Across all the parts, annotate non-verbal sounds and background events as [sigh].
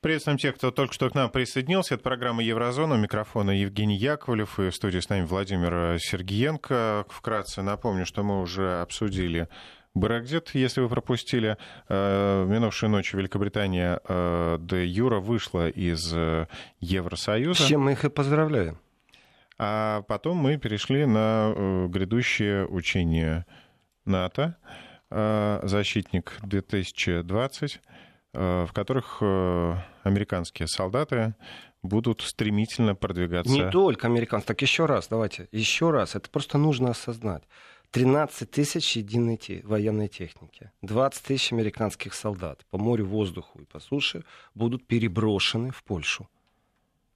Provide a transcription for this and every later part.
Приветствуем тех, кто только что к нам присоединился. Это программа «Еврозона». У микрофона Евгений Яковлев и в студии с нами Владимир Сергиенко. Вкратце напомню, что мы уже обсудили Брекзит, если вы пропустили. Э, минувшей ночью Великобритания э, де Юра вышла из э, Евросоюза. С чем мы их и поздравляем. А потом мы перешли на грядущее учение НАТО «Защитник 2020», в которых американские солдаты будут стремительно продвигаться. Не только американцы. Так еще раз, давайте, еще раз. Это просто нужно осознать. 13 тысяч единой военной техники, 20 тысяч американских солдат по морю, воздуху и по суше будут переброшены в Польшу.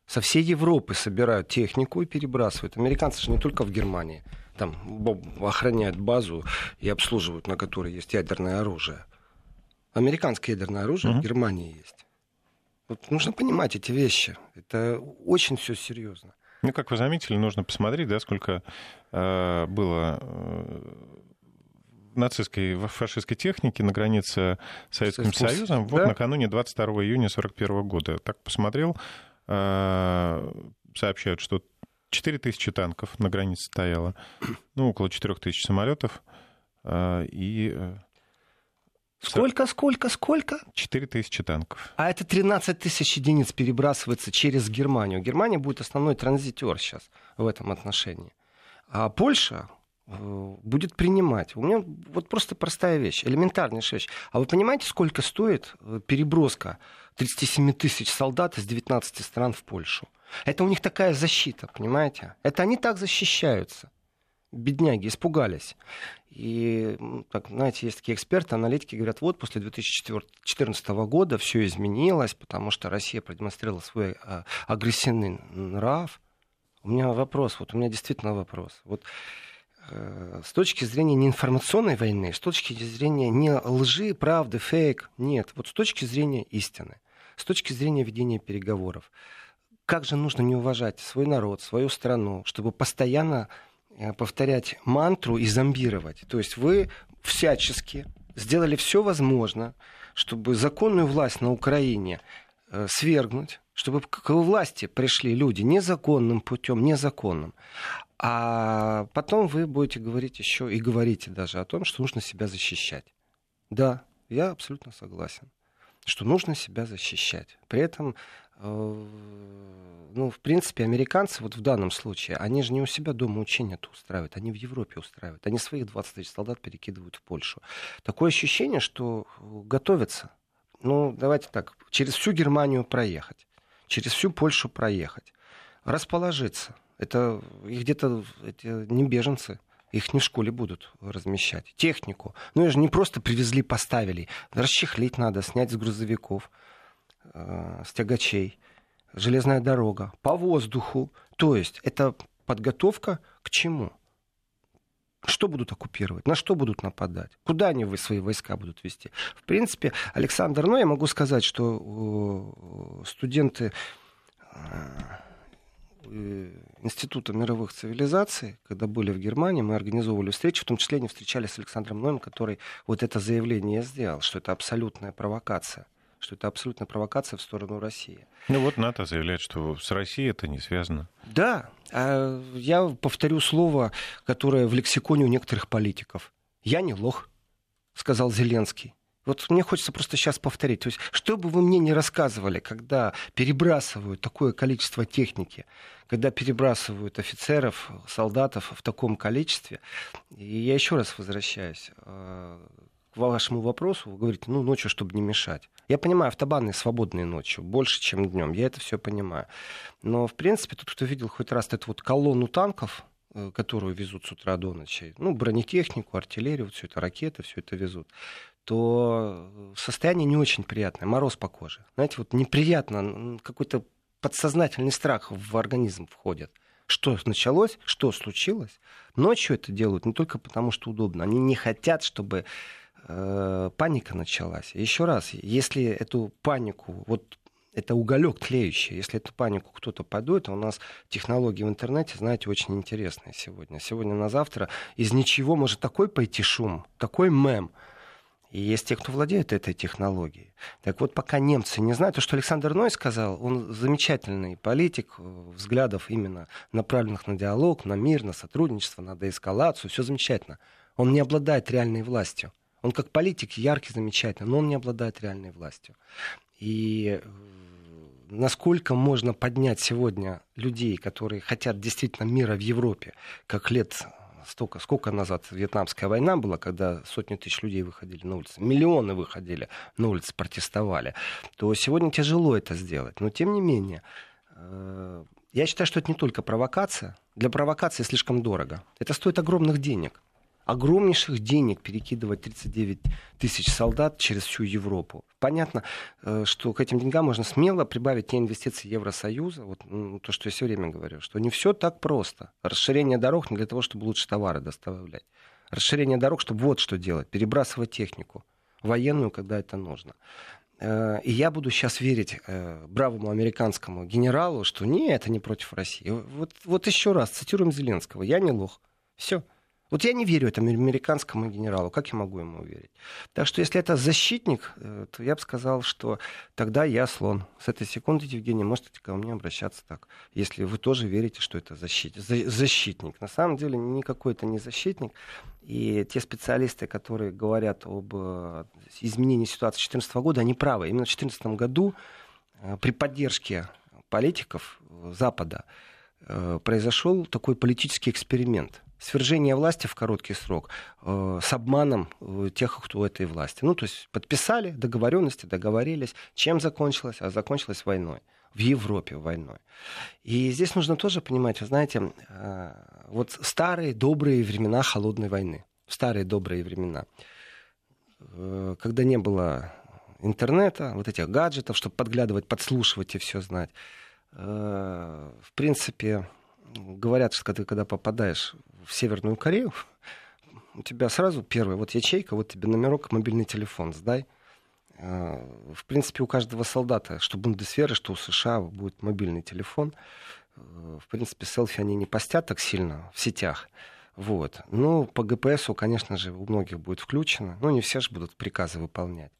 Со всей Европы собирают технику и перебрасывают. Американцы же не только в Германии. Там охраняют базу и обслуживают, на которой есть ядерное оружие. Американское ядерное оружие mm-hmm. в Германии есть. Вот нужно понимать эти вещи. Это очень все серьезно. Ну, как вы заметили, нужно посмотреть, да, сколько э, было э, нацистской, фашистской техники на границе с Советским Союзом, Союзом да? вот накануне 22 июня 1941 года. Так посмотрел, э, сообщают, что 4 тысячи танков на границе стояло, ну, около 4 тысяч самолетов э, и э, Сколько, сколько, сколько? 4 тысячи танков. А это 13 тысяч единиц перебрасывается через Германию. Германия будет основной транзитер сейчас в этом отношении. А Польша э, будет принимать. У меня вот просто простая вещь, элементарнейшая вещь. А вы понимаете, сколько стоит э, переброска 37 тысяч солдат из 19 стран в Польшу? Это у них такая защита, понимаете? Это они так защищаются бедняги испугались. И, так, знаете, есть такие эксперты, аналитики говорят, вот после 2014 года все изменилось, потому что Россия продемонстрировала свой а, агрессивный нрав. У меня вопрос, вот у меня действительно вопрос. Вот э, с точки зрения не информационной войны, с точки зрения не лжи, правды, фейк, нет. Вот с точки зрения истины, с точки зрения ведения переговоров. Как же нужно не уважать свой народ, свою страну, чтобы постоянно Э, повторять мантру и зомбировать. То есть вы всячески сделали все возможное, чтобы законную власть на Украине э, свергнуть, чтобы к власти пришли люди незаконным путем, незаконным. А потом вы будете говорить еще и говорите даже о том, что нужно себя защищать. Да, я абсолютно согласен, что нужно себя защищать. При этом э, ну, в принципе, американцы вот в данном случае, они же не у себя дома учения-то устраивают, они в Европе устраивают. Они своих 20 тысяч солдат перекидывают в Польшу. Такое ощущение, что э, готовятся. Ну, давайте так, через всю Германию проехать, через всю Польшу проехать, расположиться. Это их где-то не беженцы, их не в школе будут размещать. Технику. Ну, их же не просто привезли, поставили. Расчехлить надо, снять с грузовиков, э, с тягачей железная дорога, по воздуху. То есть это подготовка к чему? Что будут оккупировать? На что будут нападать? Куда они свои войска будут вести? В принципе, Александр, ну, я могу сказать, что студенты э, Института мировых цивилизаций, когда были в Германии, мы организовывали встречи, в том числе они встречались с Александром Ноем, который вот это заявление сделал, что это абсолютная провокация что это абсолютно провокация в сторону России. Ну вот НАТО заявляет, что с Россией это не связано. Да, а я повторю слово, которое в лексиконе у некоторых политиков. Я не лох, сказал Зеленский. Вот мне хочется просто сейчас повторить. То есть, что бы вы мне ни рассказывали, когда перебрасывают такое количество техники, когда перебрасывают офицеров, солдатов в таком количестве, и я еще раз возвращаюсь э, к вашему вопросу, вы говорите, ну, ночью, чтобы не мешать. Я понимаю, автобаны свободные ночью, больше, чем днем, я это все понимаю. Но, в принципе, тот, кто видел хоть раз эту вот колонну танков, э, которую везут с утра до ночи, ну, бронетехнику, артиллерию, вот все это, ракеты, все это везут, то э, состояние не очень приятное, мороз по коже. Знаете, вот неприятно, какой-то подсознательный страх в организм входит что началось, что случилось. Ночью это делают не только потому, что удобно. Они не хотят, чтобы э, паника началась. Еще раз, если эту панику, вот это уголек тлеющий. Если эту панику кто-то подует, а у нас технологии в интернете, знаете, очень интересные сегодня. Сегодня на завтра из ничего может такой пойти шум, такой мем. И есть те, кто владеет этой технологией. Так вот, пока немцы не знают, то, что Александр Ной сказал, он замечательный политик, э, взглядов именно направленных на диалог, на мир, на сотрудничество, на деэскалацию, все замечательно. Он не обладает реальной властью. Он как политик яркий, замечательный, но он не обладает реальной властью. И э, насколько можно поднять сегодня людей, которые хотят действительно мира в Европе, как лет столько, сколько назад Вьетнамская война была, когда сотни тысяч людей выходили на улицы, миллионы выходили на улицы, протестовали, то сегодня тяжело это сделать. Но тем не менее, э, я считаю, что это не только провокация. Для провокации слишком дорого. Это стоит огромных денег огромнейших денег перекидывать 39 тысяч солдат через всю Европу. Понятно, э, что к этим деньгам можно смело прибавить те инвестиции Евросоюза, вот ну, то, что я все время говорю, что не все так просто. Расширение дорог не для того, чтобы лучше товары доставлять. Расширение дорог, чтобы вот что делать, перебрасывать технику военную, когда это нужно. Э, и я буду сейчас верить э, бравому американскому генералу, что не, это не против России. Вот, вот еще раз цитируем Зеленского. Я не лох. Все. Вот я не верю этому американскому генералу. Как я могу ему верить? Так что если это защитник, э, то я бы сказал, что тогда я слон. С этой секунды, Евгений, можете ко мне обращаться так. Если вы тоже верите, что это защитник. На самом деле никакой это не защитник. И те специалисты, которые говорят об э, изменении ситуации 2014 года, они правы. Именно в 2014 году э, при поддержке политиков Запада произошел такой политический эксперимент – свержение власти в короткий срок э, с обманом э, тех, кто у этой власти. Ну, то есть подписали договоренности, договорились. Чем закончилось? А закончилось войной. В Европе войной. И здесь нужно тоже понимать, вы знаете, э, вот старые добрые времена холодной войны. Старые добрые времена. Э, когда не было интернета, вот этих гаджетов, чтобы подглядывать, подслушивать и все знать. Э, в принципе, говорят, что когда, когда попадаешь в Северную Корею, [laughs] у тебя сразу первая вот ячейка, вот тебе номерок, мобильный телефон сдай. А, в принципе, у каждого солдата, что Бундесвера, что у США будет мобильный телефон. А, в принципе, селфи они не постят так сильно в сетях. Вот. Ну, по ГПСу, конечно же, у многих будет включено. Но не все же будут приказы выполнять.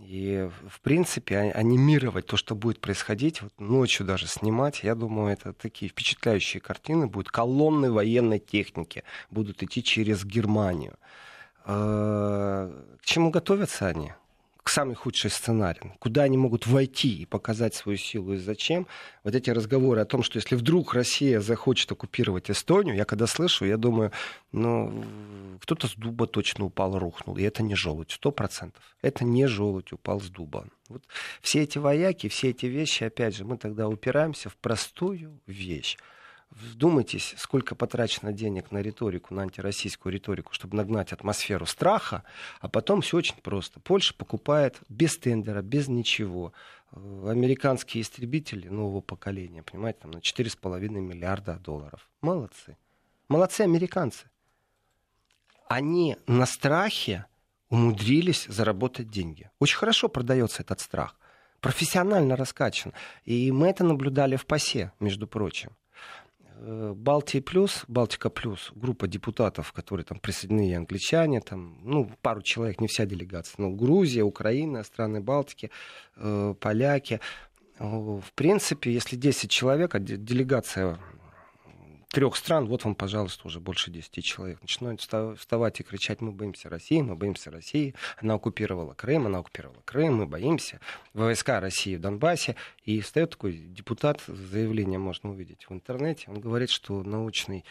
И, в принципе, а, анимировать то, что будет происходить, вот ночью даже снимать, я думаю, это такие впечатляющие картины будут. Колонны военной техники будут идти через Германию. А, к чему готовятся они? Самый худший сценарий. Куда они могут войти и показать свою силу и зачем. Вот эти разговоры о том, что если вдруг Россия захочет оккупировать Эстонию, я когда слышу, я думаю, ну, кто-то с дуба точно упал, рухнул. И это не желудь, сто процентов. Это не желудь упал с дуба. Вот все эти вояки, все эти вещи, опять же, мы тогда упираемся в простую вещь. Вдумайтесь, сколько потрачено денег на риторику, на антироссийскую риторику, чтобы нагнать атмосферу страха, а потом все очень просто. Польша покупает без тендера, без ничего э, американские истребители нового поколения, понимаете, там на 4,5 миллиарда долларов. Молодцы. Молодцы американцы. Они на страхе умудрились заработать деньги. Очень хорошо продается этот страх. Профессионально раскачан. И мы это наблюдали в ПАСЕ, между прочим. Э, Балтия плюс, Балтика плюс, группа депутатов, которые там присоединены и англичане, там, ну, пару человек, не вся делегация, но Грузия, Украина, страны Балтики, э, поляки. Э, в принципе, если 10 человек, а делегация трех стран, вот вам, пожалуйста, уже больше 10 человек, начинают вставать и кричать, мы боимся России, мы боимся России, она оккупировала Крым, она оккупировала Крым, мы боимся, войска России в Донбассе, и встает такой депутат, заявление можно увидеть в интернете, он говорит, что научный,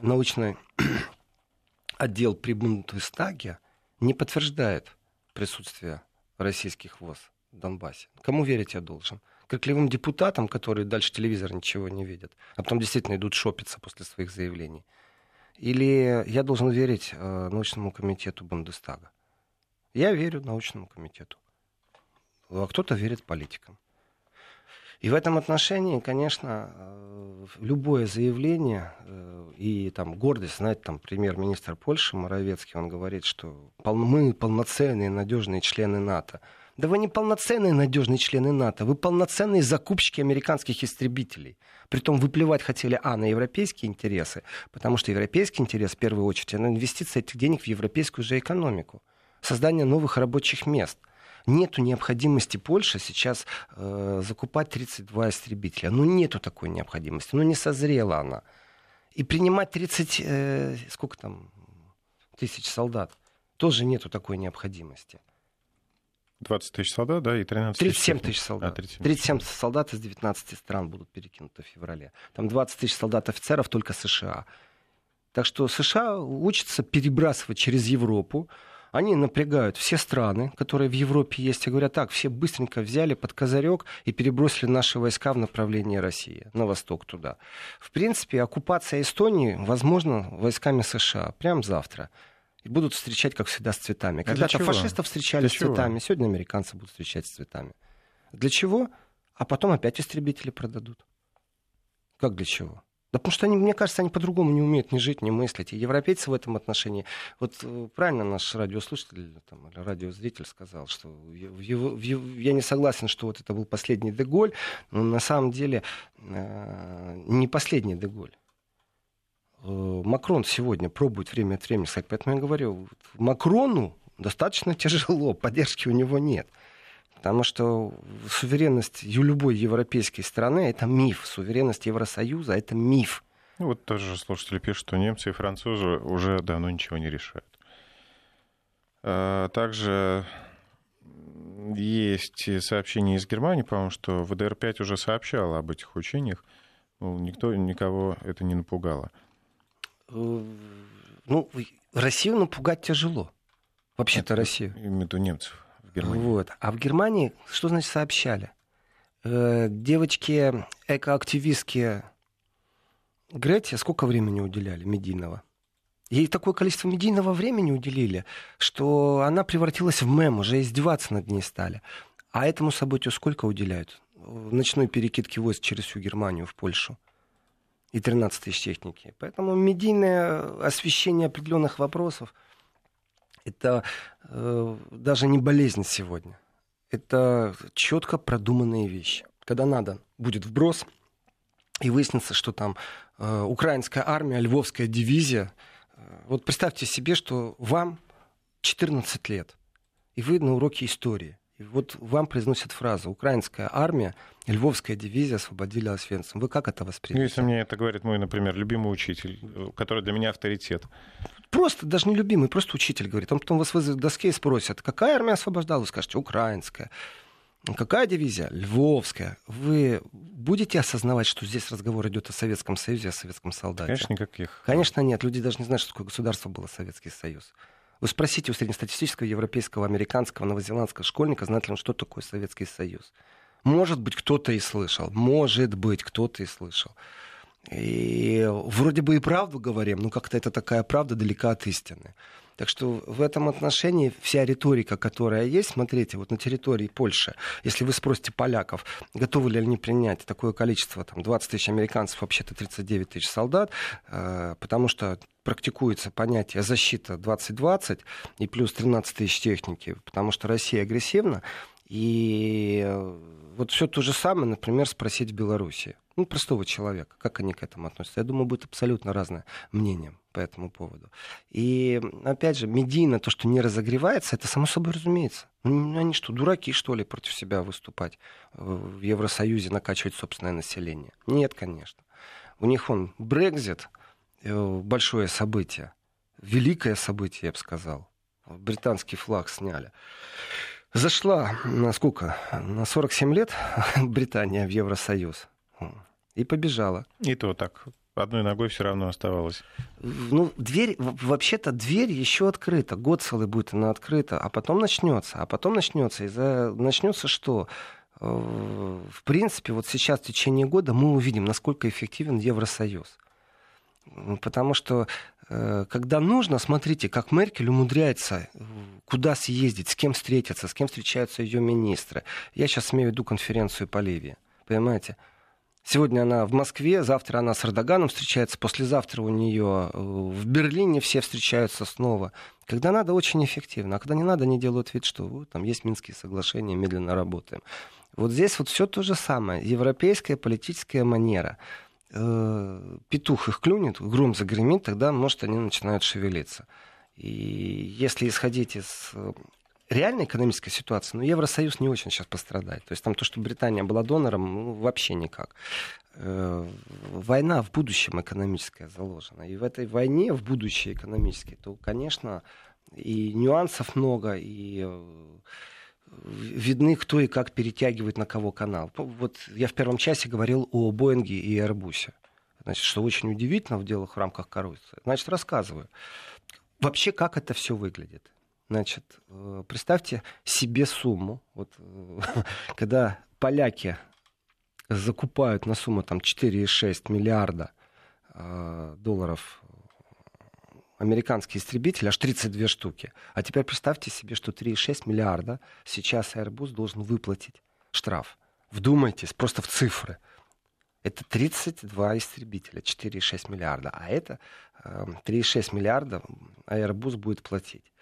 научный [clears throat] отдел при Бундестаге не подтверждает присутствие российских ВОЗ в Донбассе. Кому верить я должен? Крикливым депутатам, которые дальше телевизор ничего не видят, а потом действительно идут шопиться после своих заявлений? Или я должен верить э, научному комитету Бундестага? Я верю научному комитету. А кто-то верит политикам. И в этом отношении, конечно, э, любое заявление э, и там гордость, знаете, там премьер-министр Польши Моровецкий, он говорит, что мы полноценные, надежные члены НАТО. Да вы не полноценные надежные члены НАТО, вы полноценные закупщики американских истребителей. Притом вы плевать хотели, а, на европейские интересы, потому что европейский интерес, в первую очередь, это инвестиция этих денег в европейскую же экономику. создание новых рабочих мест. Нету необходимости Польши сейчас э, закупать 32 истребителя. Ну, нету такой необходимости. Ну, не созрела она. И принимать 30, э, сколько там, тысяч солдат, тоже нету такой необходимости. 20 тысяч солдат, да, и 13 37 тысяч солдат. А, 37, 37 солдат из 19 стран будут перекинуты в феврале. Там 20 тысяч солдат офицеров только США. Так что США учатся перебрасывать через Европу. Они напрягают все страны, которые в Европе есть, и говорят, так, все быстренько взяли под козырек и перебросили наши войска в направлении России, на восток туда. В принципе, оккупация Эстонии возможно войсками США прямо завтра и будут встречать, как всегда, с цветами. А Когда-то фашистов встречали для с чего? цветами, сегодня американцы будут встречать с цветами. Для чего? А потом опять истребители продадут. Как для чего? Да потому что они, мне кажется, они по-другому не умеют ни жить, ни мыслить. И европейцы в этом отношении... Вот э, правильно наш радиослушатель там, или радиозритель сказал, что в его, в его, я не согласен, что вот это был последний Деголь, но на самом деле э, не последний Деголь. Э, Макрон сегодня пробует время от времени сказать. Поэтому я говорю, Макрону достаточно [laughs] тяжело, поддержки у него нет. Потому что суверенность любой европейской страны — это миф. Суверенность Евросоюза — это миф. Ну, вот тоже слушатели пишут, что немцы и французы уже давно ничего не решают. А, также есть сообщение из Германии, по-моему, что ВДР-5 уже сообщала об этих учениях. Никто, никого это не напугало. Э, ну, Россию напугать тяжело. Вообще-то Россию. Имею в виду немцев. Германии. Вот. А в Германии что значит сообщали? Э, девочки экоактивистки Грете сколько времени уделяли медийного? Ей такое количество медийного времени уделили, что она превратилась в мем, уже издеваться над ней стали. А этому событию сколько уделяют? Ночной перекидки войск через всю Германию в Польшу и 13 тысяч техники. Поэтому медийное освещение определенных вопросов – это э, даже не болезнь сегодня. Это четко продуманные вещи. Когда надо, будет вброс, и выяснится, что там э, украинская армия, львовская дивизия. Э, вот представьте себе, что вам 14 лет, и вы на уроке истории. И вот вам произносят фразу «Украинская армия, Львовская дивизия освободили Освенцим». Вы как это воспринимаете? Ну, если мне это говорит мой, например, любимый учитель, который для меня авторитет. Просто, даже не любимый, просто учитель говорит. Он потом вас вызовет к доске и спросит, какая армия освобождала? Вы скажете, украинская. Какая дивизия? Львовская. Вы будете осознавать, что здесь разговор идет о Советском Союзе, о советском солдате? Конечно, никаких. Конечно, нет. Люди даже не знают, что такое государство было Советский Союз. Вы спросите у среднестатистического европейского, американского, новозеландского школьника, знает ли он, что такое Советский Союз. Может быть, кто-то и слышал. Может быть, кто-то и слышал. И вроде бы и правду говорим, но как-то это такая правда далека от истины. Так что в этом отношении вся риторика, которая есть, смотрите, вот на территории Польши, если вы спросите поляков, готовы ли они принять такое количество, там, 20 тысяч американцев, вообще-то 39 тысяч солдат, э, потому что практикуется понятие защита 2020 и плюс 13 тысяч техники, потому что Россия агрессивна, и э, вот все то же самое, например, спросить в Беларуси. Ну, простого человека, как они к этому относятся. Я думаю, будет абсолютно разное мнение по этому поводу. И, опять же, медийно то, что не разогревается, это само собой разумеется. Ну, они что, дураки, что ли, против себя выступать в Евросоюзе, накачивать собственное население? Нет, конечно. У них он Брекзит, э, большое событие, великое событие, я бы сказал. Британский флаг сняли зашла на сколько? На 47 лет [laughs] Британия в Евросоюз. И побежала. И то так. Одной ногой все равно оставалось. Ну, дверь, вообще-то дверь еще открыта. Год целый будет она открыта, а потом начнется. А потом начнется. И за... начнется что? Э, в принципе, вот сейчас в течение года мы увидим, насколько эффективен Евросоюз. Потому что э, когда нужно, смотрите, как Меркель умудряется э, куда съездить, с кем встретиться, с кем встречаются ее министры. Я сейчас имею в виду конференцию по Ливии. Понимаете? Сегодня она в Москве, завтра она с Эрдоганом встречается, послезавтра у нее э, в Берлине все встречаются снова. Когда надо, очень эффективно. А когда не надо, они делают вид, что вот, там есть Минские соглашения, медленно работаем. Вот здесь вот все то же самое. Европейская политическая манера – э, петух их клюнет, гром загремит, тогда, может, они начинают шевелиться. И если исходить из э, реальной экономической ситуации, ну, Евросоюз не очень сейчас пострадает. То есть там то, что Британия была донором, ну, вообще никак. Э, война в будущем экономическая заложена. И в этой войне, в будущее экономической, то, конечно, и нюансов много, и э, видны, кто и как перетягивает на кого канал. Вот я в первом часе говорил о Боинге и Airbus. Значит, что очень удивительно в делах в рамках коррупции. Значит, рассказываю. Вообще, как это все выглядит? Значит, э, представьте себе сумму. Вот, э, [laughs] когда поляки закупают на сумму там, 4,6 миллиарда э, долларов американские истребители, аж 32 штуки. А теперь представьте себе, что 3,6 миллиарда сейчас Airbus должен выплатить штраф. Вдумайтесь, просто в цифры. Это 32 истребителя, 4,6 миллиарда. А это э, 3,6 миллиарда Airbus будет платить.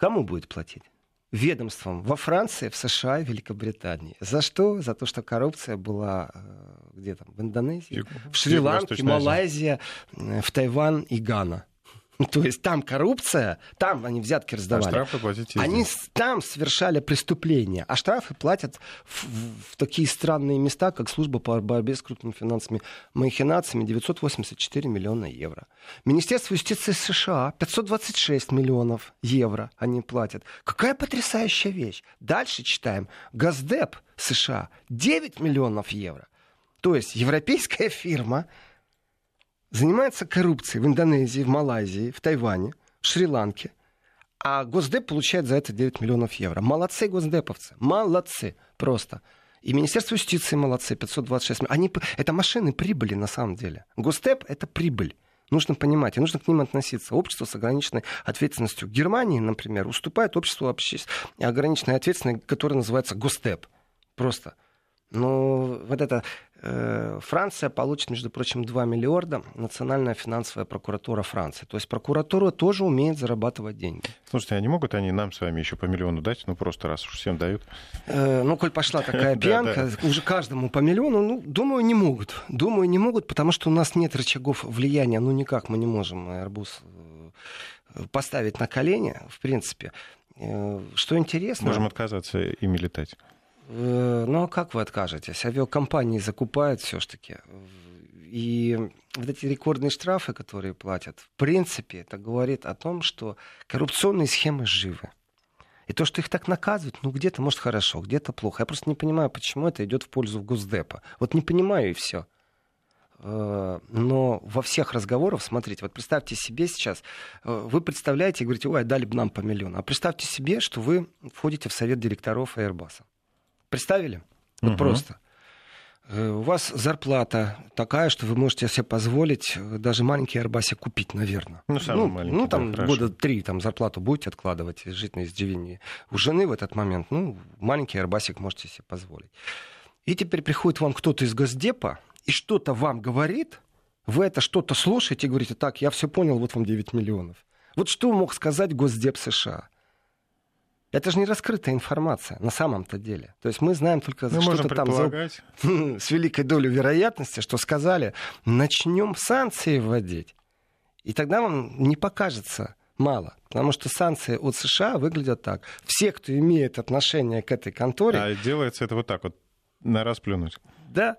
Кому будет платить? Ведомством во Франции, в США и Великобритании. За что? За то, что коррупция была э, где там? В Индонезии, в Шри-Ланке, Малайзия, э, в Тайван и Гана. То есть там коррупция, там они взятки раздавали. А штрафы платить Они там совершали преступления, а штрафы платят в, в такие странные места, как служба по борьбе с крупными финансовыми махинациями 984 миллиона евро. Министерство юстиции США 526 миллионов евро они платят. Какая потрясающая вещь. Дальше читаем. Газдеп США 9 миллионов евро. То есть европейская фирма занимается коррупцией в Индонезии, в Малайзии, в Тайване, в Шри-Ланке, а Госдеп получает за это 9 миллионов евро. Молодцы госдеповцы, молодцы просто. И Министерство юстиции молодцы, 526 Они, это машины прибыли на самом деле. Госдеп — это прибыль. Нужно понимать, и нужно к ним относиться. Общество с ограниченной ответственностью. Германии, например, уступает обществу обще... ограниченной ответственности, которое называется Гостеп. Просто. Но вот это Франция получит, между прочим, 2 миллиарда, Национальная финансовая прокуратура Франции. То есть прокуратура тоже умеет зарабатывать деньги. Слушайте, а не могут они нам с вами еще по миллиону дать? Ну, просто раз уж всем дают. Э, ну, коль пошла такая [laughs] пьянка, уже каждому по миллиону, ну, думаю, не могут. Думаю, не могут, потому что у нас нет рычагов влияния. Ну, никак мы не можем Airbus э, поставить на колени, в принципе. Э, что интересно... Можем отказаться ими летать. Э, ну а как вы откажетесь? Авиакомпании закупают все-таки. И вот эти рекордные штрафы, которые платят, в принципе, это говорит о том, что коррупционные схемы живы. И то, что их так наказывают, ну где-то, может, хорошо, где-то плохо. Я просто не понимаю, почему это идет в пользу Госдепа. Вот не понимаю и все. Э, но во всех разговорах, смотрите, вот представьте себе сейчас, э, вы представляете и говорите, ой, дали бы нам по миллиону. А представьте себе, что вы входите в совет директоров Airbus. Представили? Вот угу. просто. Э, у вас зарплата такая, что вы можете себе позволить э, даже маленький Арбасик купить, наверное. Ну, самый ну, маленький. Ну, там да, года три там зарплату будете откладывать жить на издевении. У жены в этот момент, ну, маленький Арбасик можете себе позволить. И теперь приходит вам кто-то из Госдепа и что-то вам говорит, вы это что-то слушаете и говорите, так, я все понял, вот вам 9 миллионов. Вот что мог сказать Госдеп США? Это же не раскрытая информация на самом-то деле. То есть мы знаем только мы что-то там за... [laughs] с великой долей вероятности, что сказали, начнем санкции вводить. И тогда вам не покажется мало. Потому что санкции от США выглядят так. Все, кто имеет отношение к этой конторе... А делается это вот так вот, на раз плюнуть. Да,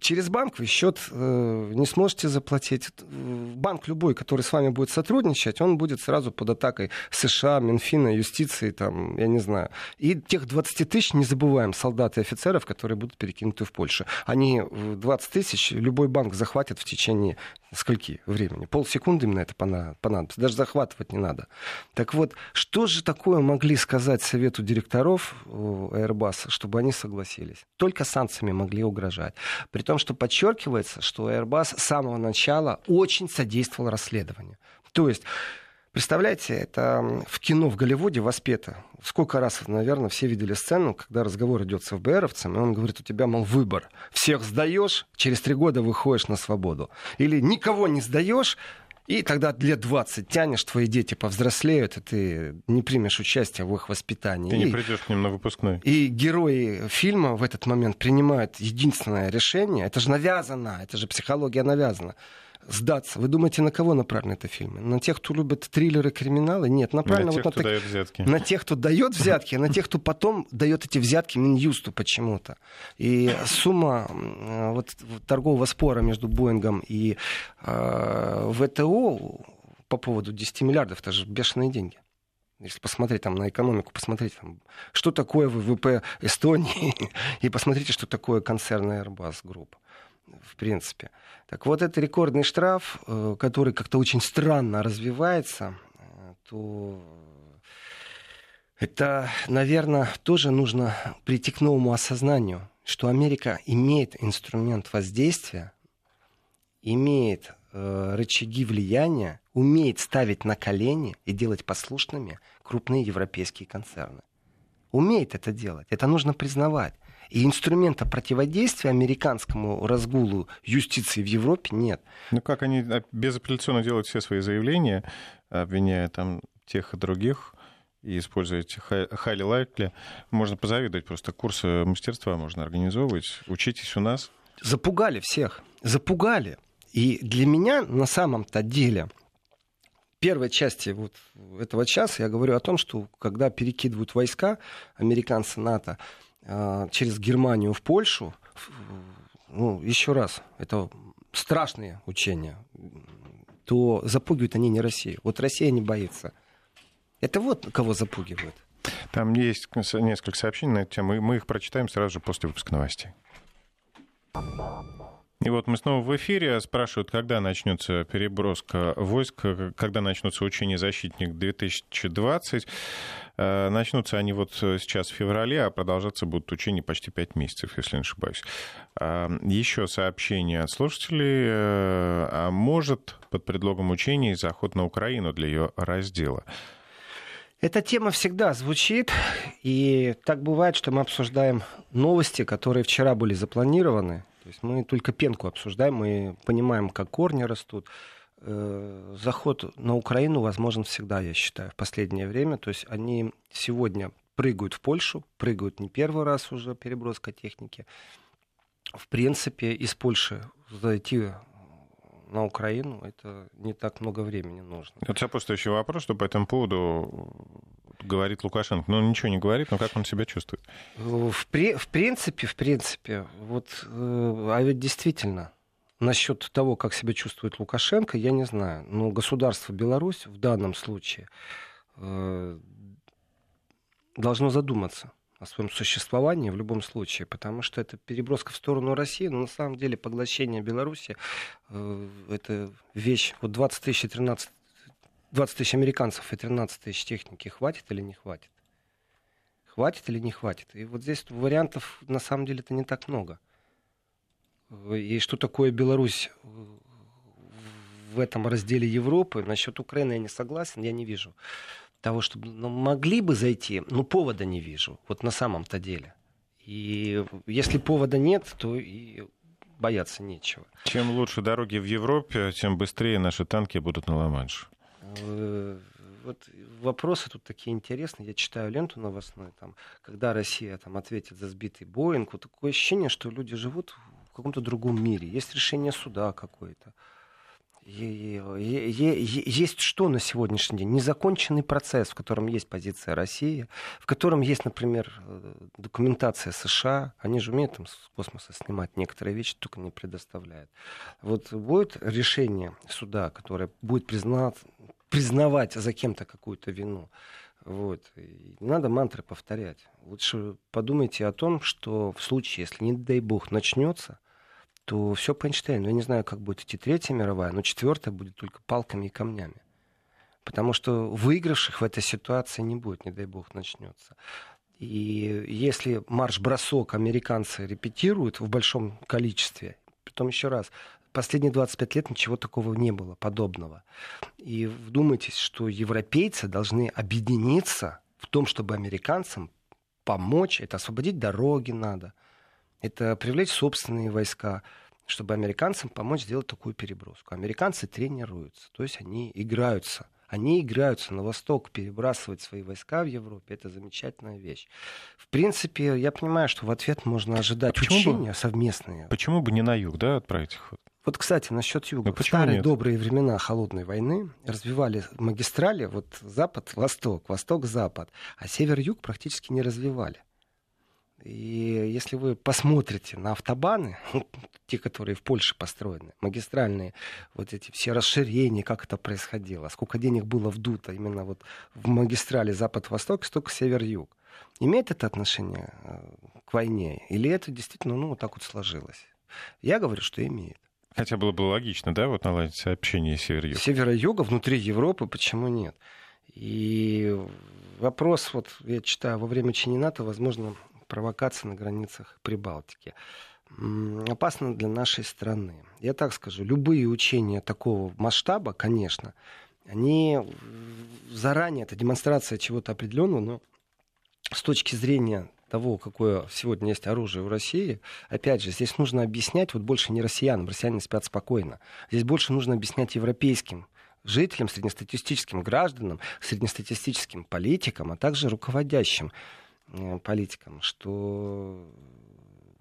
через банк вы счет э, не сможете заплатить. Банк любой, который с вами будет сотрудничать, он будет сразу под атакой США, Минфина, юстиции, там, я не знаю. И тех 20 тысяч, не забываем, солдат и офицеров, которые будут перекинуты в Польшу. Они 20 тысяч любой банк захватит в течение скольки времени? Полсекунды именно это понадобится. Даже захватывать не надо. Так вот, что же такое могли сказать Совету директоров Airbus, чтобы они согласились? Только санкциями могли угрожать. При том, что подчеркивается, что Airbus с самого начала очень содействовал расследованию. То есть Представляете, это в кино в Голливуде воспето. Сколько раз, наверное, все видели сцену, когда разговор идет с ФБРовцем, и он говорит, у тебя, мол, выбор. Всех сдаешь, через три года выходишь на свободу. Или никого не сдаешь, и тогда лет 20 тянешь, твои дети повзрослеют, и ты не примешь участие в их воспитании. Ты не придешь к ним на выпускной. И герои фильма в этот момент принимают единственное решение. Это же навязано, это же психология навязана сдаться. Вы думаете, на кого направлены это фильмы? На тех, кто любит триллеры, криминалы? Нет, направлено на тех, вот кто на, дает взятки. на тех, кто дает взятки, на тех, кто потом дает эти взятки Минюсту почему-то. И сумма вот, торгового спора между Боингом и э, ВТО по поводу 10 миллиардов, это же бешеные деньги. Если посмотреть там на экономику, посмотреть, там, что такое ВВП Эстонии, [laughs] и посмотрите, что такое концерн Airbus Group в принципе. Так вот, это рекордный штраф, э, который как-то очень странно развивается, э, то это, наверное, тоже нужно прийти к новому осознанию, что Америка имеет инструмент воздействия, имеет э, рычаги влияния, умеет ставить на колени и делать послушными крупные европейские концерны. Умеет это делать. Это нужно признавать. И инструмента противодействия американскому разгулу юстиции в Европе нет. Ну как они а, безапелляционно делают все свои заявления, обвиняя там тех и других, и используя эти highly likely, можно позавидовать просто курсы мастерства можно организовывать. Учитесь у нас. Запугали всех. Запугали. И для меня на самом-то деле первой части вот этого часа я говорю о том, что когда перекидывают войска американцы НАТО, через Германию в Польшу, ну, еще раз, это страшные учения, то запугивают они не Россию. Вот Россия не боится. Это вот кого запугивают. Там есть несколько сообщений на эту тему, и мы их прочитаем сразу же после выпуска новостей. И вот мы снова в эфире. Спрашивают, когда начнется переброска войск, когда начнутся учения «Защитник-2020». Э, начнутся они вот сейчас в феврале, а продолжаться будут учения почти пять месяцев, если не ошибаюсь. А, Еще сообщение от слушателей. Э, а может под предлогом учений заход на Украину для ее раздела? Эта тема всегда звучит, и так бывает, что мы обсуждаем новости, которые вчера были запланированы, то есть мы только пенку обсуждаем, мы понимаем, как корни растут. Э, заход на Украину возможен всегда, я считаю, в последнее время. То есть они сегодня прыгают в Польшу, прыгают не первый раз уже переброска техники. В принципе, из Польши зайти на Украину, это не так много времени нужно. Это сопутствующий вопрос, что по этому поводу говорит Лукашенко. Ну, ничего не говорит, но как он себя чувствует? В, при, в принципе, в принципе, вот, э, а ведь действительно, насчет того, как себя чувствует Лукашенко, я не знаю. Но государство Беларусь в данном случае э, должно задуматься о своем существовании в любом случае, потому что это переброска в сторону России, но на самом деле поглощение Беларуси э, это вещь. Вот 20 тысяч 13 20 тысяч американцев и 13 тысяч техники хватит или не хватит? Хватит или не хватит? И вот здесь вариантов на самом деле это не так много. И что такое Беларусь в этом разделе Европы? Насчет Украины я не согласен, я не вижу того, чтобы ну, могли бы зайти, но повода не вижу, вот на самом-то деле. И если повода нет, то и бояться нечего. Чем лучше дороги в Европе, тем быстрее наши танки будут на Ла-Манш. Э, вот вопросы тут такие интересные. Я читаю ленту новостную, там, когда Россия там, ответит за сбитый Боинг. Вот такое ощущение, что люди живут в каком-то другом мире. Есть решение суда какое-то. Есть что на сегодняшний день? Незаконченный процесс, в котором есть позиция России, в котором есть, например, э, документация США. Они же умеют там с космоса снимать некоторые вещи, только не предоставляют. Вот будет решение суда, которое будет признать, признавать за кем-то какую-то вину. Вот. И не надо мантры повторять. Лучше подумайте о том, что в случае, если, не дай бог, начнется, то все по Эйнштейну. Я не знаю, как будет идти Третья мировая, но четвертая будет только палками и камнями. Потому что выигравших в этой ситуации не будет, не дай бог, начнется. И если марш-бросок американцы репетируют в большом количестве, потом еще раз, последние 25 лет ничего такого не было, подобного. И вдумайтесь, что европейцы должны объединиться в том, чтобы американцам помочь, это освободить дороги надо, это привлечь собственные войска, чтобы американцам помочь сделать такую переброску. Американцы тренируются, то есть они играются. Они играются на восток, перебрасывать свои войска в Европе. Это замечательная вещь. В принципе, я понимаю, что в ответ можно ожидать почему учения бы, совместные. Почему бы не на юг, да, отправить их? Вот, кстати, насчет юга. Ну, в старые нет? добрые времена холодной войны развивали магистрали вот запад-восток, восток-запад, а север-юг практически не развивали. И если вы посмотрите на автобаны, [laughs] те, которые в Польше построены, магистральные, вот эти все расширения, как это происходило, сколько денег было вдуто именно вот в магистрали Запад-Восток, столько Север-Юг. Имеет это отношение э, к войне? Или это действительно, ну, вот так вот сложилось? Я говорю, что имеет. Хотя было бы логично, да, вот наладить сообщение север-юг? Севера-юга внутри Европы, почему нет? И вопрос, вот я читаю, во время Чинината, возможно, провокации на границах Прибалтики. Опасно для нашей страны. Я так скажу, любые учения такого масштаба, конечно, они заранее, это демонстрация чего-то определенного, но с точки зрения того, какое сегодня есть оружие у России, опять же, здесь нужно объяснять, вот больше не россиянам, россияне спят спокойно. Здесь больше нужно объяснять европейским жителям, среднестатистическим гражданам, среднестатистическим политикам, а также руководящим политикам, что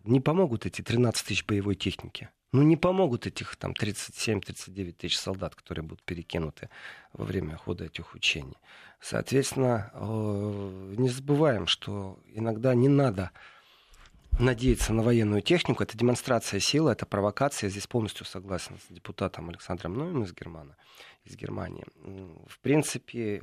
не помогут эти 13 тысяч боевой техники. Ну, не помогут этих там 37-39 тысяч солдат, которые будут перекинуты во время хода этих учений. Соответственно, э, не забываем, что иногда не надо надеяться на военную технику. Это демонстрация силы, это провокация. Я здесь полностью согласен с депутатом Александром Ноем из, Германа, из Германии. В принципе,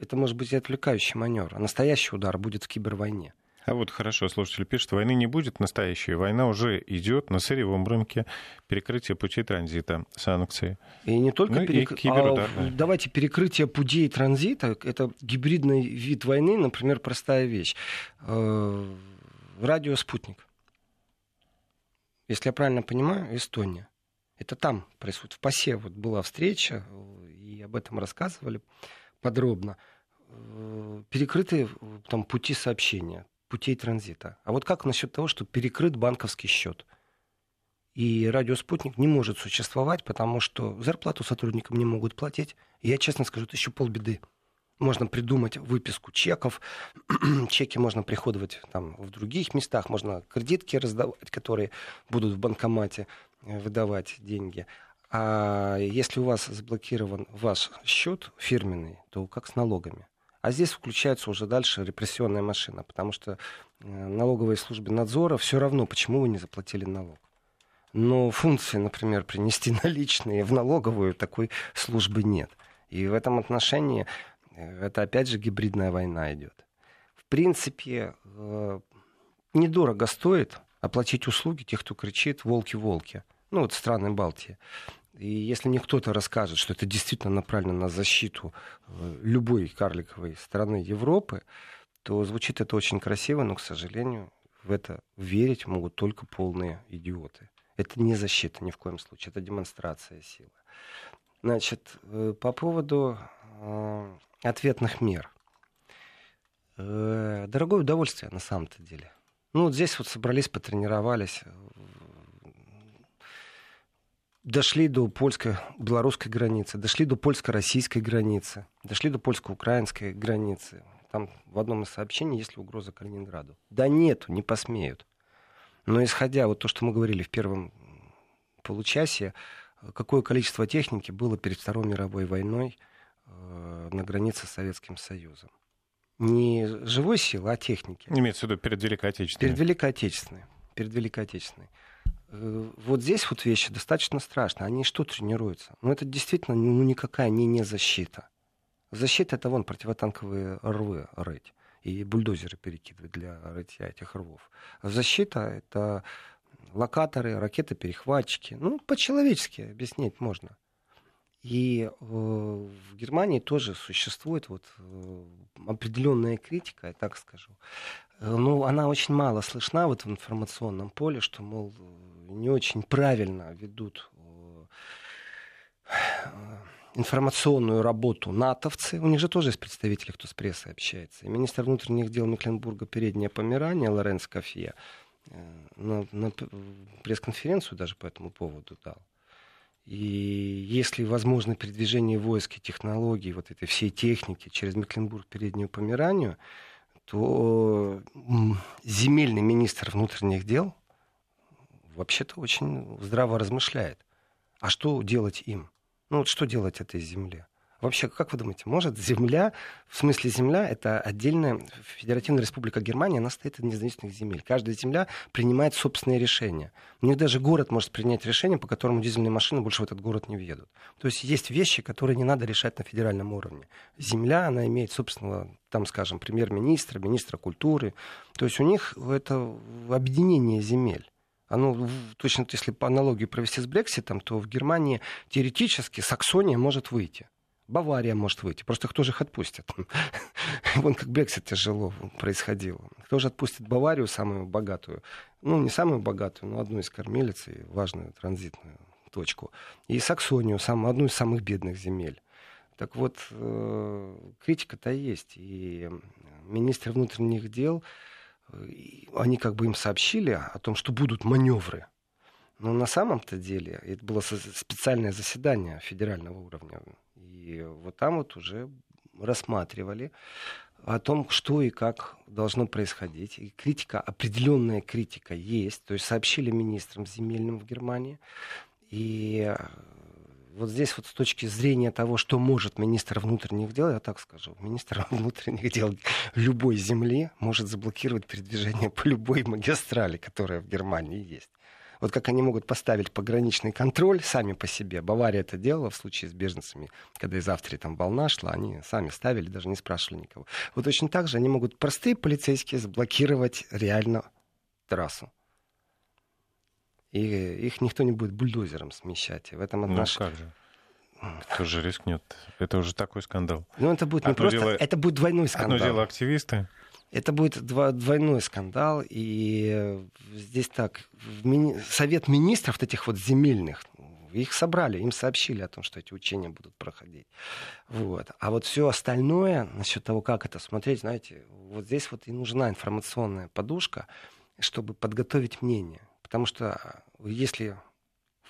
это может быть и отвлекающий маневр. А настоящий удар будет в кибервойне. А вот хорошо, слушатель пишет, войны не будет настоящей. Война уже идет на сырьевом рынке, перекрытие путей транзита, санкции. И не только ну, перек... киберудар, а, да. Давайте перекрытие путей транзита, это гибридный вид войны, например, простая вещь. Э, радиоспутник. Если я правильно понимаю, Эстония. Это там происходит. В ПАСЕ вот была встреча, и об этом рассказывали подробно. Э, перекрыты э, там, пути сообщения, путей транзита. А вот как насчет того, что перекрыт банковский счет? И радиоспутник не может существовать, потому что зарплату сотрудникам не могут платить. И я честно скажу, это еще полбеды. Можно придумать выписку чеков, [clears throat] чеки можно приходовать там, в других местах, можно кредитки раздавать, которые будут в банкомате э, выдавать деньги. А если у вас заблокирован ваш счет фирменный, то как с налогами? А здесь включается уже дальше репрессионная машина, потому что э, налоговой службе надзора все равно, почему вы не заплатили налог. Но функции, например, принести [laughs] наличные в налоговую такой службы нет. И в этом отношении э, это опять же гибридная война идет. В принципе, э, недорого стоит оплатить услуги тех, кто кричит «волки-волки». Ну, вот страны Балтии. И если мне кто-то расскажет, что это действительно направлено на защиту э, любой карликовой страны Европы, то звучит это очень красиво, но, к сожалению, в это верить могут только полные идиоты. Это не защита ни в коем случае, это демонстрация силы. Значит, э, по поводу э, ответных мер. Дорогое удовольствие на самом-то деле. Ну, вот здесь вот собрались, потренировались, дошли до польско-белорусской границы, дошли до польско-российской границы, дошли до польско-украинской границы. Там в одном из сообщений есть ли угроза Калининграду. Да нету, не посмеют. Но исходя вот то, что мы говорили в первом получасе, какое количество техники было перед Второй мировой войной э, на границе с Советским Союзом. Не живой силы, а техники. Имеется в виду перед Великой Отечественной. Перед Великой Отечественной. Перед Великой Отечественной. Э, вот здесь вот вещи достаточно страшные. Они что тренируются? Ну, это действительно ну, никакая не, не защита. Защита — это вон противотанковые рвы рыть и бульдозеры перекидывать для рытья этих рвов. Защита — это локаторы, ракеты-перехватчики. Ну, по-человечески объяснить можно. И э, в Германии тоже существует вот э, определенная критика, я так скажу. Э, ну, она очень мало слышна вот в информационном поле, что, мол, не очень правильно ведут э, информационную работу натовцы. У них же тоже есть представители, кто с прессой общается. И министр внутренних дел Мекленбурга Переднее Померание Лоренц Кофье э, на, на пресс-конференцию даже по этому поводу дал. И если возможно передвижение войск и технологий, вот этой всей техники через Мекленбург Переднюю Померанию, то земельный министр внутренних дел вообще-то очень здраво размышляет. А что делать им? Ну вот что делать этой земле? Вообще, как вы думаете, может Земля, в смысле Земля, это отдельная Федеративная Республика Германия, она стоит из независимых земель. Каждая земля принимает собственные решения. У них даже город может принять решение, по которому дизельные машины больше в этот город не въедут. То есть есть вещи, которые не надо решать на федеральном уровне. Земля, она имеет собственного, там, скажем, премьер-министра, министра культуры. То есть у них это объединение земель. Оно, точно если по аналогии провести с Брекситом, то в Германии теоретически Саксония может выйти. Бавария может выйти. Просто кто же их отпустит? [laughs] Вон как Брексит тяжело происходило. Кто же отпустит Баварию, самую богатую? Ну, не самую богатую, но одну из кормилец и важную транзитную точку. И Саксонию, самую, одну из самых бедных земель. Так вот, э, критика-то есть. И министр внутренних дел, они как бы им сообщили о том, что будут маневры. Но на самом-то деле это было специальное заседание федерального уровня и вот там вот уже рассматривали о том, что и как должно происходить. И критика, определенная критика есть. То есть сообщили министрам земельным в Германии. И вот здесь вот с точки зрения того, что может министр внутренних дел, я так скажу, министр [laughs] внутренних дел любой земли может заблокировать передвижение по любой магистрали, которая в Германии есть. Вот как они могут поставить пограничный контроль сами по себе. Бавария это делала в случае с беженцами, когда из Австрии там волна шла, они сами ставили, даже не спрашивали никого. Вот точно так же они могут простые полицейские заблокировать реально трассу. И их никто не будет бульдозером смещать. в этом отношении... Ну, как же? Кто же рискнет? Это уже такой скандал. Ну, это будет не одно просто, дело... это будет двойной скандал. Одно дело активисты, это будет двойной скандал, и здесь так, мини... Совет министров этих вот земельных, их собрали, им сообщили о том, что эти учения будут проходить. Вот. А вот все остальное, насчет того, как это смотреть, знаете, вот здесь вот и нужна информационная подушка, чтобы подготовить мнение. Потому что если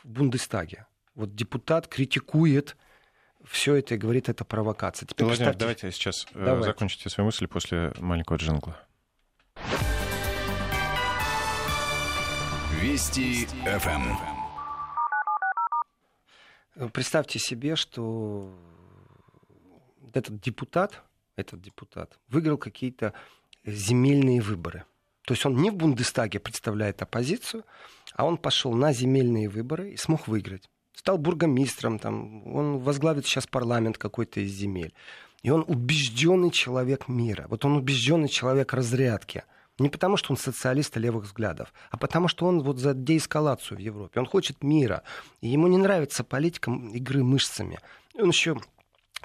в Бундестаге вот депутат критикует все это и говорит, это провокация. Теперь Владимир, представьте... давайте сейчас э, давайте. закончите свои мысли после маленького джингла. Вести ФМ. Эм. Представьте себе, что этот депутат, этот депутат выиграл какие-то земельные выборы. То есть он не в Бундестаге представляет оппозицию, а он пошел на земельные выборы и смог выиграть стал бургомистром, там, он возглавит сейчас парламент какой-то из земель. И он убежденный человек мира. Вот он убежденный человек разрядки. Не потому, что он социалист левых взглядов, а потому, что он вот за деэскалацию в Европе. Он хочет мира. И ему не нравится политика игры мышцами. Он еще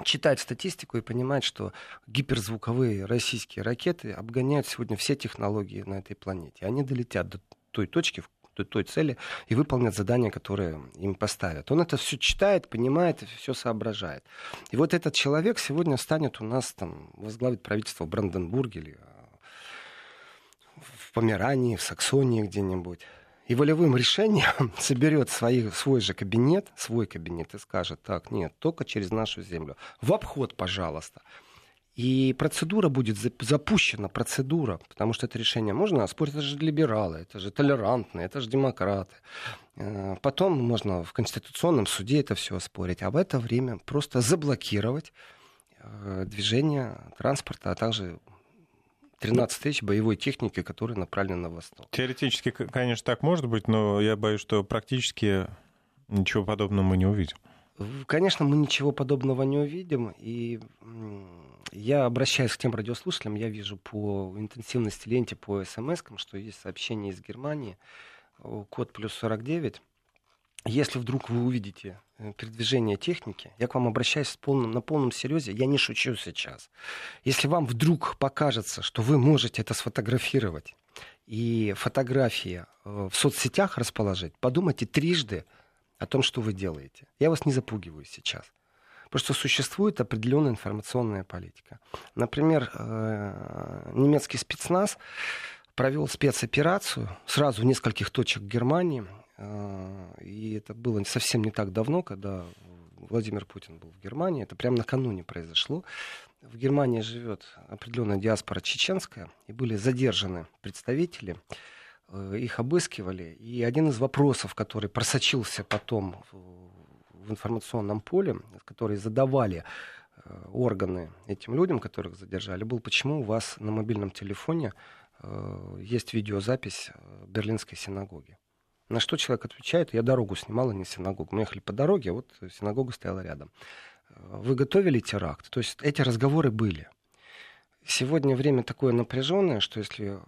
читает статистику и понимает, что гиперзвуковые российские ракеты обгоняют сегодня все технологии на этой планете. Они долетят до той точки, той цели и выполнят задание, которое им поставят. Он это все читает, понимает, все соображает. И вот этот человек сегодня станет у нас там возглавить правительство в Бранденбурге или а, в Померании, в Саксонии где-нибудь. И волевым решением [laughs] соберет свои, свой же кабинет, свой кабинет и скажет, так, нет, только через нашу землю. В обход, пожалуйста. И процедура будет запущена, процедура, потому что это решение можно оспорить, это же либералы, это же толерантные, это же демократы. Э, потом можно в Конституционном суде это все оспорить, а в это время просто заблокировать э, движение транспорта, а также 13 тысяч боевой техники, которая направлена на восток. Теоретически, конечно, так может быть, но я боюсь, что практически ничего подобного мы не увидим. Конечно, мы ничего подобного не увидим, и я обращаюсь к тем радиослушателям, я вижу по интенсивности ленте, по смс, что есть сообщение из Германии, код плюс 49. Если вдруг вы увидите э, передвижение техники, я к вам обращаюсь с полным, на полном серьезе, я не шучу сейчас. Если вам вдруг покажется, что вы можете это сфотографировать и фотографии э, в соцсетях расположить, подумайте трижды о том, что вы делаете. Я вас не запугиваю сейчас. Просто существует определенная информационная политика. Например, э, немецкий спецназ провел спецоперацию сразу в нескольких точек Германии. Э, и это было совсем не так давно, когда Владимир Путин был в Германии. Это прямо накануне произошло. В Германии живет определенная диаспора чеченская, и были задержаны представители э, их обыскивали. И один из вопросов, который просочился потом в информационном поле, который задавали э, органы этим людям, которых задержали, был, почему у вас на мобильном телефоне есть видеозапись Берлинской синагоги. На что человек отвечает, я дорогу снимал, а не синагогу. Мы ехали по дороге, а вот синагога стояла рядом. Вы готовили теракт? То есть эти разговоры были. Сегодня время такое напряженное, что если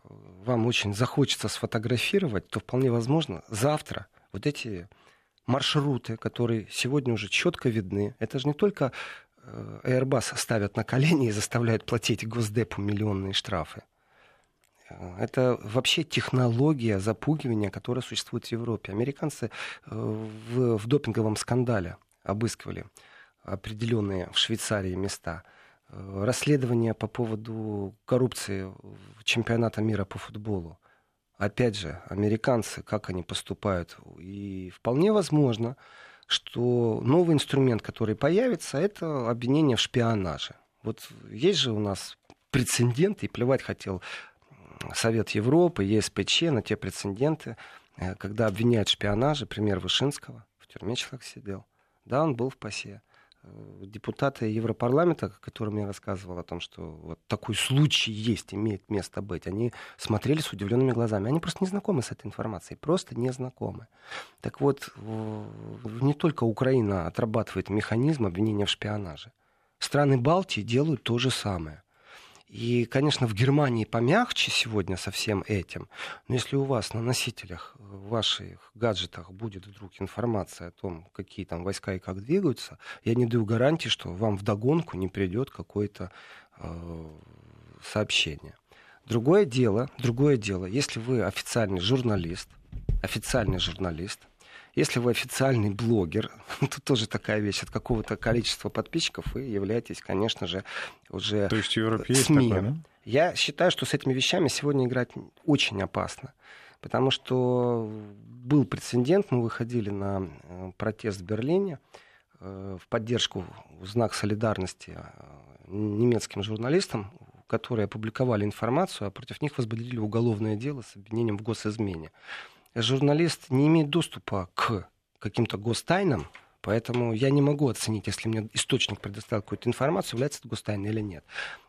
вам очень захочется сфотографировать, то вполне возможно завтра вот эти маршруты, которые сегодня уже четко видны, это же не только э, Airbus ставят на колени и заставляют платить Госдепу миллионные штрафы. Э, это вообще технология запугивания, которая существует в Европе. Американцы э, в, в допинговом скандале обыскивали определенные в Швейцарии места – Э, расследование по поводу коррупции чемпионата мира по футболу. Опять же, американцы, как они поступают. И вполне возможно, что новый инструмент, который появится, это обвинение в шпионаже. Вот есть же у нас прецеденты, и плевать хотел Совет Европы, ЕСПЧ на те прецеденты, э, когда обвиняют в шпионаже, пример Вышинского, в тюрьме человек сидел. Да, он был в ПАСЕ. Э, депутаты Европарламента, которым я рассказывал о том, что вот такой случай есть, имеет место быть, они смотрели с удивленными глазами. Они просто не знакомы с этой информацией, просто не знакомы. Так вот, не только Украина отрабатывает механизм обвинения в шпионаже. Страны Балтии делают то же самое. И, конечно, в Германии помягче сегодня со всем этим. Но если у вас на носителях, в ваших гаджетах будет вдруг информация о том, какие там войска и как двигаются, я не даю гарантии, что вам вдогонку не придет какое-то э, сообщение. Другое дело, другое дело, если вы официальный журналист, официальный журналист, если вы официальный блогер, [laughs] тут тоже такая вещь, от какого-то количества подписчиков вы являетесь, конечно же, уже То есть в СМИ. Такое, да? Я считаю, что с этими вещами сегодня играть очень опасно. Потому что был прецедент, мы выходили на э, протест в Берлине э, в поддержку, в знак солидарности э, немецким журналистам, которые опубликовали информацию, а против них возбудили уголовное дело с обвинением в госизмене журналист не имеет доступа к каким-то гостайнам, поэтому я не могу оценить, если мне источник предоставил какую-то информацию, является это гостайной или нет.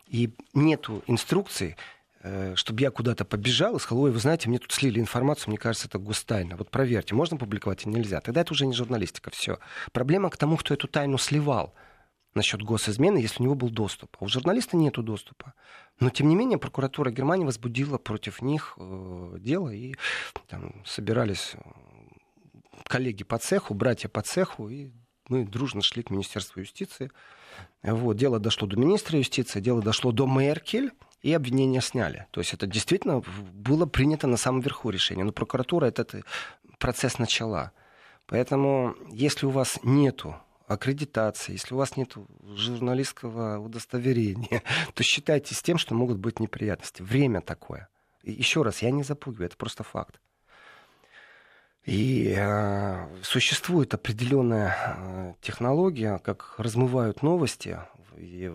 И нету инструкции, э, чтобы я куда-то побежал и сказал, ой, вы знаете, мне тут слили информацию, мне кажется, это гостайна. Вот проверьте, можно публиковать или нельзя. Тогда это уже не журналистика, все. Проблема к тому, кто эту тайну сливал насчет госизмены, если у него был доступ. А у журналиста нет доступа. Но, тем не менее, прокуратура Германии возбудила против них э, дело, и там собирались э, коллеги по цеху, братья по цеху, и мы дружно шли к Министерству юстиции. Вот, дело дошло до министра юстиции, дело дошло до Меркель, и обвинения сняли. То есть это действительно было принято на самом верху решение. Но прокуратура этот процесс начала. Поэтому, если у вас нету аккредитации, если у вас нет журналистского удостоверения, [laughs] то считайте с тем, что могут быть неприятности. Время такое. И еще раз, я не запугиваю, это просто факт. И э, существует определенная э, технология, как размывают новости. И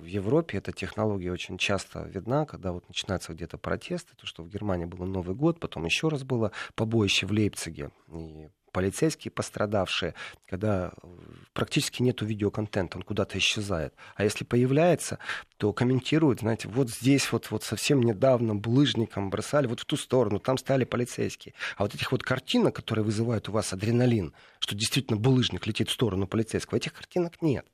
в Европе эта технология очень часто видна, когда вот начинаются где-то протесты, то, что в Германии было Новый год, потом еще раз было побоище в Лейпциге, и полицейские пострадавшие, когда э, практически нету видеоконтента, он куда-то исчезает. А если появляется, то комментируют, знаете, вот здесь вот, вот совсем недавно булыжником бросали вот в ту сторону, там стали полицейские. А вот этих вот картинок, которые вызывают у вас адреналин, что действительно булыжник летит в сторону полицейского, этих картинок нет.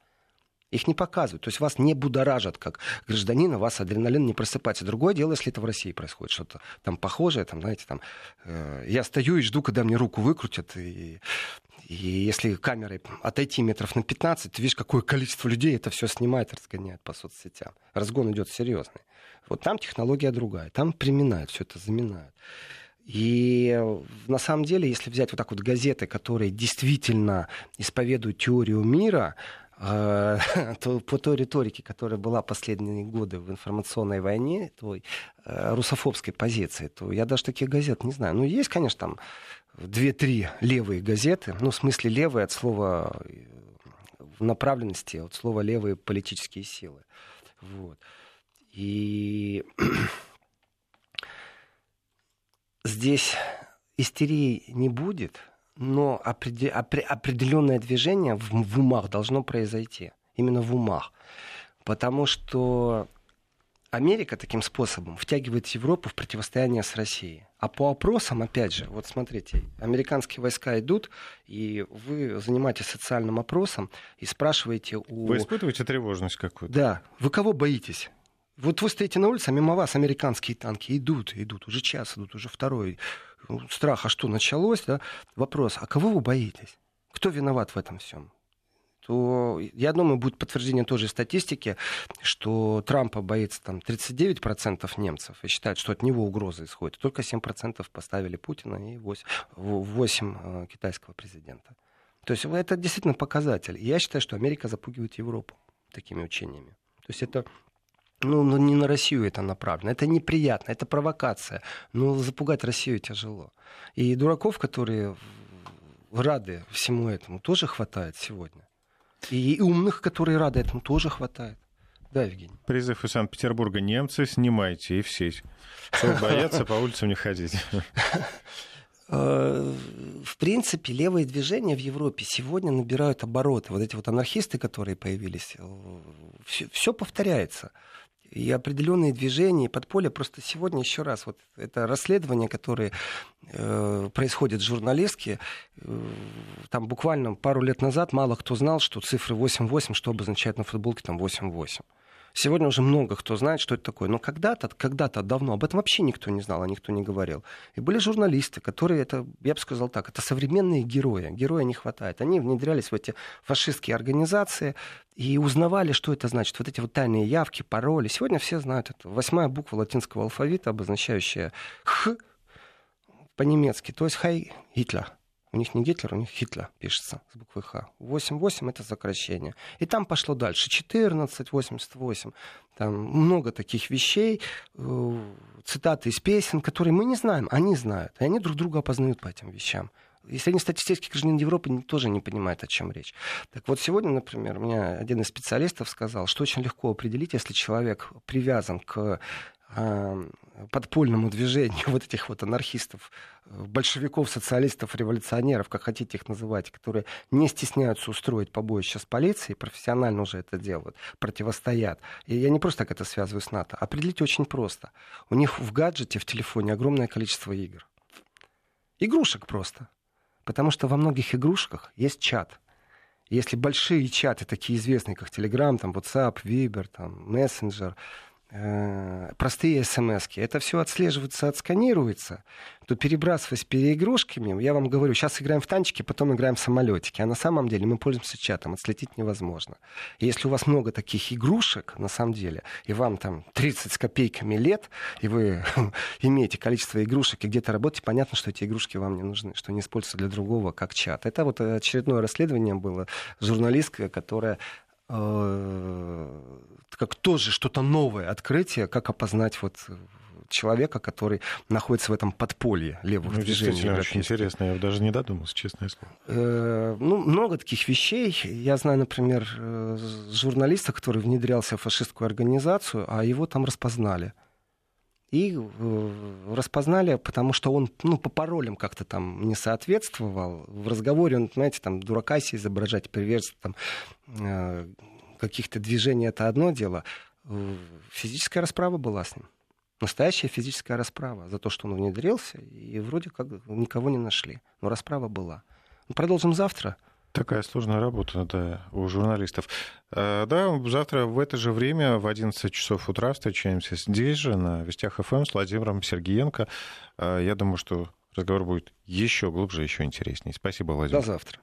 Их не показывают. То есть вас не будоражат, как гражданина, вас адреналин не просыпается. Другое дело, если это в России происходит, что-то там похожее, там, знаете, там, э, я стою и жду, когда мне руку выкрутят, и, и если камерой отойти метров на 15, ты видишь, какое количество людей это все снимает, разгоняет по соцсетям. Разгон идет серьезный. Вот там технология другая, там приминают, все это заминают. И на самом деле, если взять вот так вот газеты, которые действительно исповедуют теорию мира, [laughs] то по той риторике, которая была последние годы в информационной войне, той э, русофобской позиции, то я даже таких газет не знаю. Ну, есть, конечно, там две-три левые газеты, ну, в смысле левые от слова э, в направленности, от слова левые политические силы. Вот. И [clears throat] здесь истерии не будет, но определенное движение в, умах должно произойти. Именно в умах. Потому что Америка таким способом втягивает Европу в противостояние с Россией. А по опросам, опять же, вот смотрите, американские войска идут, и вы занимаетесь социальным опросом и спрашиваете у... Вы испытываете тревожность какую-то? Да. Вы кого боитесь? Вот вы стоите на улице, а мимо вас американские танки идут, идут, уже час идут, уже второй. Страх, а что, началось, да? Вопрос, а кого вы боитесь? Кто виноват в этом всем? то я думаю, будет подтверждение тоже статистики, что Трампа боится там 39% немцев и считают, что от него угроза исходит. Только 7% поставили Путина и 8, 8 э, китайского президента. То есть это действительно показатель. И я считаю, что Америка запугивает Европу такими учениями. То есть это ну, ну, не на Россию это направлено. Это неприятно, это провокация. Но запугать Россию тяжело. И дураков, которые рады всему этому, тоже хватает сегодня. И умных, которые рады этому, тоже хватает. Да, Евгений. Призыв из Санкт-Петербурга. Немцы, снимайте и в сеть. Чтобы бояться по улицам не ходить. Э, в принципе, левые движения в Европе сегодня набирают обороты. Вот эти вот анархисты, которые появились, все, э, все повторяется и определенные движения, и подполье. Просто сегодня еще раз, вот это расследование, которое э, происходит в журналистке, э, там буквально пару лет назад мало кто знал, что цифры 8-8, что обозначает на футболке там 8-8. Сегодня уже много кто знает, что это такое. Но когда-то, когда-то давно об этом вообще никто не знал, а никто не говорил. И были журналисты, которые, это, я бы сказал так, это современные герои. Героя не хватает. Они внедрялись в эти фашистские организации и узнавали, что это значит. Вот эти вот тайные явки, пароли. Сегодня все знают это. Восьмая буква латинского алфавита, обозначающая «х» по-немецки, то есть «хайль Гитлер». У них не Гитлер, у них Хитлер пишется с буквы Х. 88 это сокращение. И там пошло дальше. 14, 88. Там много таких вещей, э, цитаты из песен, которые мы не знаем, они знают. И они друг друга опознают по этим вещам. Если они статистический гражданин Европы, тоже не понимают, о чем речь. Так вот, сегодня, например, мне один из специалистов сказал, что очень легко определить, если человек привязан к Э, подпольному движению [laughs] вот этих вот анархистов, э, большевиков, социалистов, революционеров, как хотите их называть, которые не стесняются устроить побоище с полицией, профессионально уже это делают, противостоят. И я не просто так это связываю с НАТО. Определить очень просто. У них в гаджете, в телефоне огромное количество игр. Игрушек просто. Потому что во многих игрушках есть чат. Если большие чаты, такие известные, как Telegram, там, WhatsApp, Viber, там, Messenger, простые смс это все отслеживается, отсканируется, то перебрасываясь переигрушками, я вам говорю, сейчас играем в танчики, потом играем в самолетики, а на самом деле мы пользуемся чатом, отследить невозможно. И если у вас много таких игрушек, на самом деле, и вам там 30 с копейками лет, и вы [laughs] имеете количество игрушек и где-то работаете, понятно, что эти игрушки вам не нужны, что не используются для другого, как чат. Это вот очередное расследование было журналистка, которая э, как тоже что-то новое открытие, как опознать вот человека, который находится в этом подполье левых ну, движений. Действительно, очень интересно. Я даже не додумался, честное слово. Э, ну, много таких вещей. Я знаю, например, э, журналиста, который внедрялся в фашистскую организацию, а его там распознали. И э, распознали, потому что он ну, по паролям как-то там не соответствовал. В разговоре он, знаете, там дурака себе изображать, приверженца там, э, каких-то движений это одно дело. Э, физическая расправа была с ним. Настоящая физическая расправа за то, что он внедрился, и вроде как никого не нашли. Но расправа была. Ну, продолжим завтра. Такая сложная работа, да, у журналистов. Э, да, завтра в это же время, в 11 часов утра, встречаемся здесь же, на Вестях ФМ, с Владимиром Сергеенко. Э, я думаю, что разговор будет еще глубже, еще интереснее. Спасибо, Владимир. До завтра.